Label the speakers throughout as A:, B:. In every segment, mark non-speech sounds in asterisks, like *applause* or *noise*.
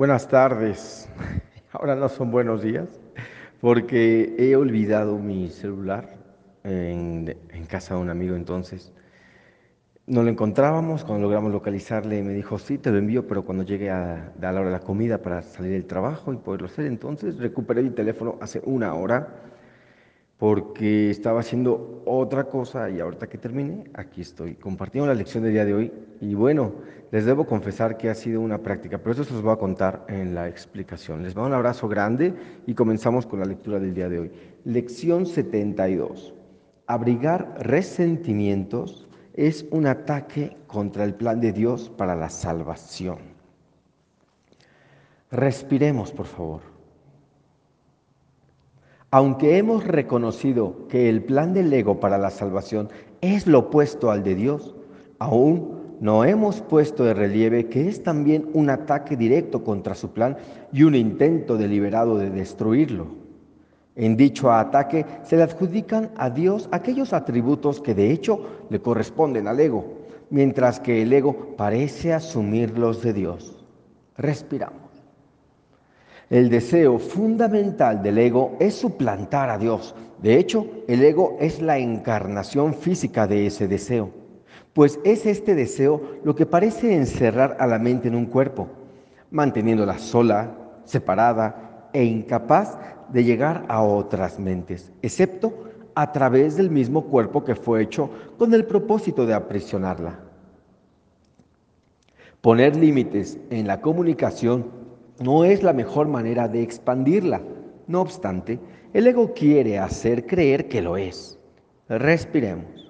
A: Buenas tardes. *laughs* Ahora no son buenos días porque he olvidado mi celular en, casa de un amigo entonces. No lo encontrábamos, cuando logramos localizarle me dijo, sí, te lo envío, pero cuando llegue a, a la hora de la comida para salir del trabajo y poderlo hacer, entonces recuperé mi teléfono hace una hora porque estaba haciendo otra cosa y ahorita que termine, aquí estoy compartiendo la lección del día de hoy. Y bueno, les debo confesar que ha sido una práctica, pero eso se los voy a contar en la explicación. Les mando un abrazo grande y comenzamos con la lectura del día de hoy. Lección 72. Abrigar resentimientos es un ataque contra el plan de Dios para la salvación. Respiremos, por favor. Aunque hemos reconocido que el plan del ego para la salvación es lo opuesto al de Dios, aún no hemos puesto de relieve que es también un ataque directo contra su plan y un intento deliberado de destruirlo. En dicho ataque se le adjudican a Dios aquellos atributos que de hecho le corresponden al ego, mientras que el ego parece asumirlos de Dios. Respiramos. El deseo fundamental del ego es suplantar a Dios. De hecho, el ego es la encarnación física de ese deseo, pues es este deseo lo que parece encerrar a la mente en un cuerpo, manteniéndola sola, separada e incapaz de llegar a otras mentes, excepto a través del mismo cuerpo que fue hecho con el propósito de aprisionarla. Poner límites en la comunicación no es la mejor manera de expandirla. No obstante, el ego quiere hacer creer que lo es. Respiremos.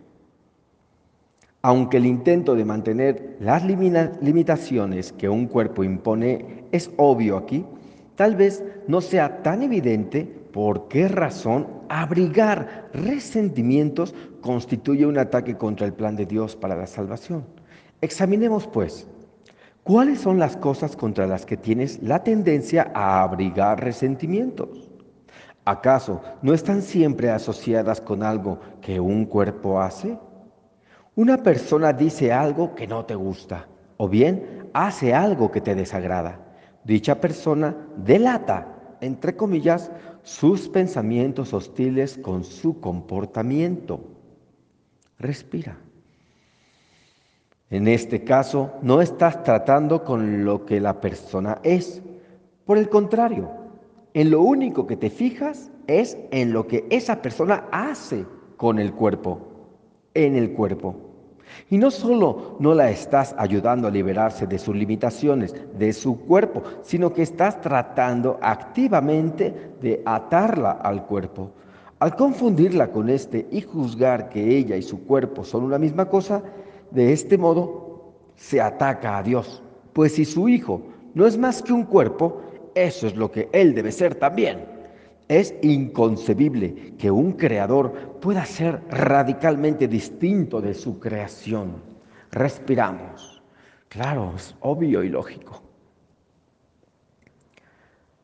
A: Aunque el intento de mantener las limitaciones que un cuerpo impone es obvio aquí, tal vez no sea tan evidente por qué razón abrigar resentimientos constituye un ataque contra el plan de Dios para la salvación. Examinemos pues ¿Cuáles son las cosas contra las que tienes la tendencia a abrigar resentimientos? ¿Acaso no están siempre asociadas con algo que un cuerpo hace? Una persona dice algo que no te gusta o bien hace algo que te desagrada. Dicha persona delata, entre comillas, sus pensamientos hostiles con su comportamiento. Respira. En este caso, no estás tratando con lo que la persona es. Por el contrario, en lo único que te fijas es en lo que esa persona hace con el cuerpo, en el cuerpo. Y no solo no la estás ayudando a liberarse de sus limitaciones, de su cuerpo, sino que estás tratando activamente de atarla al cuerpo. Al confundirla con este y juzgar que ella y su cuerpo son una misma cosa, de este modo se ataca a Dios, pues si su Hijo no es más que un cuerpo, eso es lo que Él debe ser también. Es inconcebible que un creador pueda ser radicalmente distinto de su creación. Respiramos. Claro, es obvio y lógico.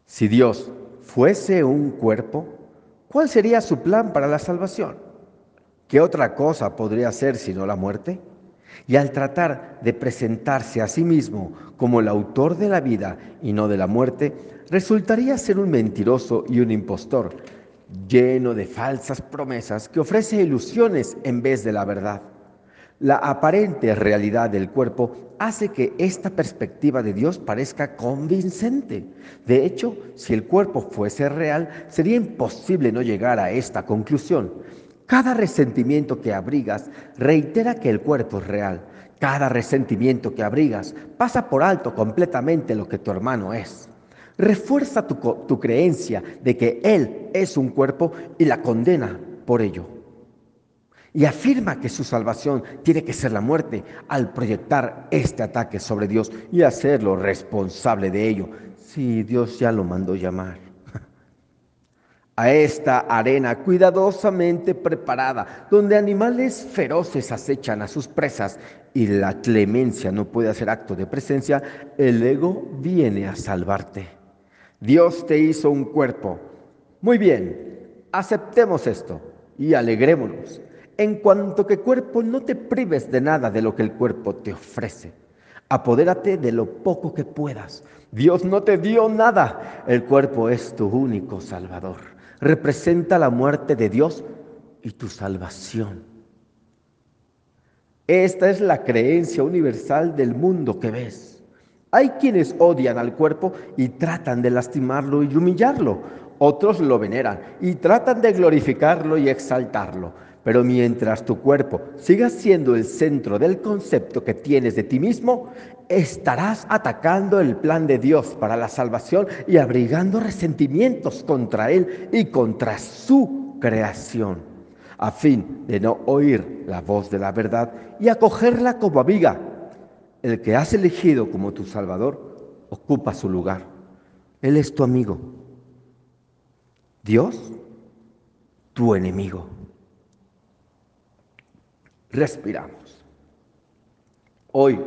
A: Si Dios fuese un cuerpo, ¿cuál sería su plan para la salvación? ¿Qué otra cosa podría ser sino la muerte? Y al tratar de presentarse a sí mismo como el autor de la vida y no de la muerte, resultaría ser un mentiroso y un impostor, lleno de falsas promesas que ofrece ilusiones en vez de la verdad. La aparente realidad del cuerpo hace que esta perspectiva de Dios parezca convincente. De hecho, si el cuerpo fuese real, sería imposible no llegar a esta conclusión. Cada resentimiento que abrigas reitera que el cuerpo es real. Cada resentimiento que abrigas pasa por alto completamente lo que tu hermano es. Refuerza tu, creencia de que Él es un cuerpo y la condena por ello. Y afirma que su salvación tiene que ser la muerte al proyectar este ataque sobre Dios y hacerlo responsable de ello. Si Dios ya lo mandó llamar a esta arena cuidadosamente preparada, donde animales feroces acechan a sus presas y la clemencia no puede hacer acto de presencia, el ego viene a salvarte. Dios te hizo un cuerpo. Muy bien, aceptemos esto y alegrémonos. En cuanto que cuerpo, no te prives de nada de lo que el cuerpo te ofrece. Apodérate de lo poco que puedas. Dios no te dio nada. El cuerpo es tu único salvador. Representa la muerte de Dios y tu salvación. Esta es la creencia universal del mundo que ves. Hay quienes odian al cuerpo y tratan de lastimarlo y humillarlo. Otros lo veneran y tratan de glorificarlo y exaltarlo. Pero mientras tu cuerpo siga siendo el centro del concepto que tienes de ti mismo, estarás atacando el plan de Dios para la salvación y abrigando resentimientos contra Él y contra su creación, a fin de no oír la voz de la verdad y acogerla como amiga. El que has elegido como tu Salvador ocupa su lugar. Él es tu amigo. Dios, tu enemigo respiramos. Hoy,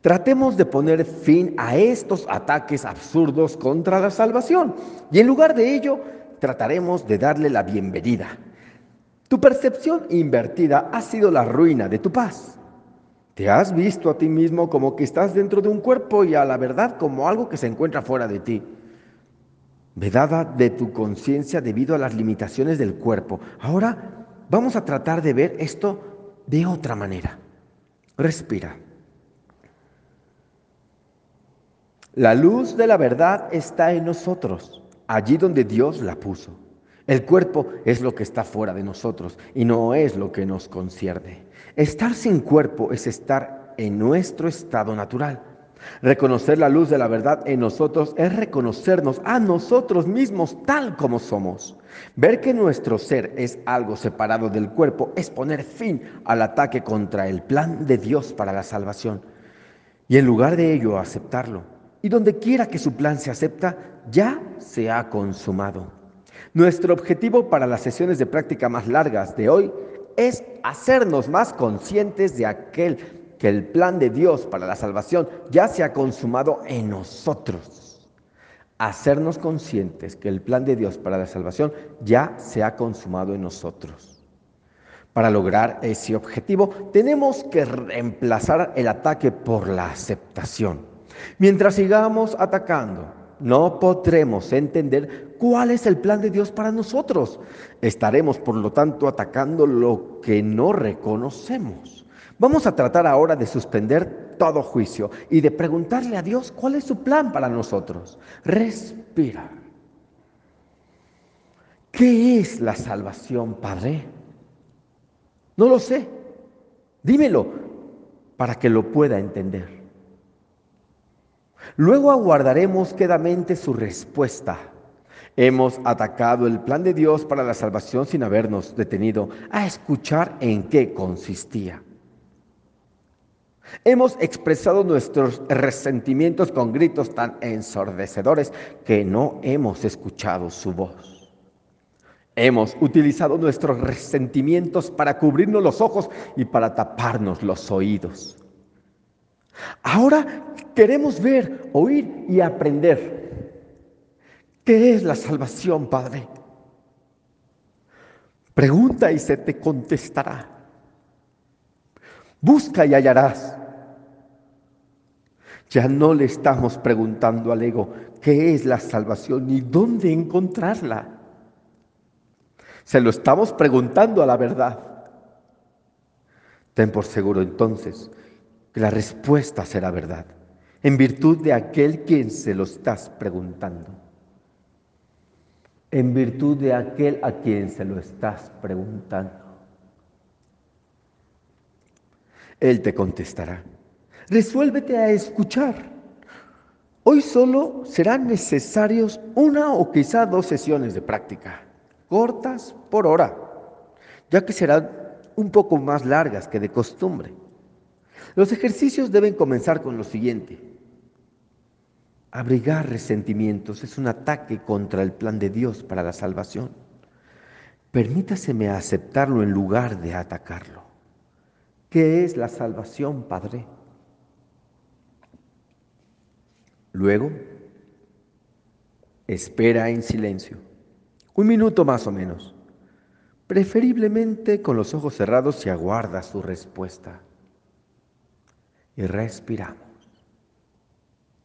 A: tratemos de poner fin a estos ataques absurdos contra la salvación y en lugar de ello, trataremos de darle la bienvenida. Tu percepción invertida ha sido la ruina de tu paz. Te has visto a ti mismo como que estás dentro de un cuerpo y a la verdad como algo que se encuentra fuera de ti. Vedada de tu conciencia debido a las limitaciones del cuerpo. Ahora Vamos a tratar de ver esto de otra manera. Respira. La luz de la verdad está en nosotros, allí donde Dios la puso. El cuerpo es lo que está fuera de nosotros y no es lo que nos concierne. Estar sin cuerpo es estar en nuestro estado natural. Reconocer la luz de la verdad en nosotros es reconocernos a nosotros mismos tal como somos. Ver que nuestro ser es algo separado del cuerpo es poner fin al ataque contra el plan de Dios para la salvación. Y en lugar de ello aceptarlo. Y donde quiera que su plan se acepta, ya se ha consumado. Nuestro objetivo para las sesiones de práctica más largas de hoy es hacernos más conscientes de aquel que el plan de Dios para la salvación ya se ha consumado en nosotros. Hacernos conscientes que el plan de Dios para la salvación ya se ha consumado en nosotros. Para lograr ese objetivo tenemos que reemplazar el ataque por la aceptación. Mientras sigamos atacando, no podremos entender cuál es el plan de Dios para nosotros. Estaremos, por lo tanto, atacando lo que no reconocemos. Vamos a tratar ahora de suspender todo juicio y de preguntarle a Dios cuál es su plan para nosotros. Respira. ¿Qué es la salvación, Padre? No lo sé. Dímelo para que lo pueda entender. Luego aguardaremos quedamente su respuesta. Hemos atacado el plan de Dios para la salvación sin habernos detenido a escuchar en qué consistía. Hemos expresado nuestros resentimientos con gritos tan ensordecedores que no hemos escuchado su voz. Hemos utilizado nuestros resentimientos para cubrirnos los ojos y para taparnos los oídos. Ahora queremos ver, oír y aprender. ¿Qué es la salvación, Padre? Pregunta y se te contestará. Busca y hallarás. Ya no le estamos preguntando al ego qué es la salvación ni dónde encontrarla. Se lo estamos preguntando a la verdad. Ten por seguro entonces que la respuesta será verdad, en virtud de aquel quien se lo estás preguntando. En virtud de aquel a quien se lo estás preguntando. Él te contestará. Resuélvete a escuchar. Hoy solo serán necesarios una o quizá dos sesiones de práctica, cortas por hora, ya que serán un poco más largas que de costumbre. Los ejercicios deben comenzar con lo siguiente. Abrigar resentimientos es un ataque contra el plan de Dios para la salvación. Permítaseme aceptarlo en lugar de atacarlo. ¿Qué es la salvación, Padre? Luego, espera en silencio, un minuto más o menos, preferiblemente con los ojos cerrados y aguarda su respuesta. y respiramos.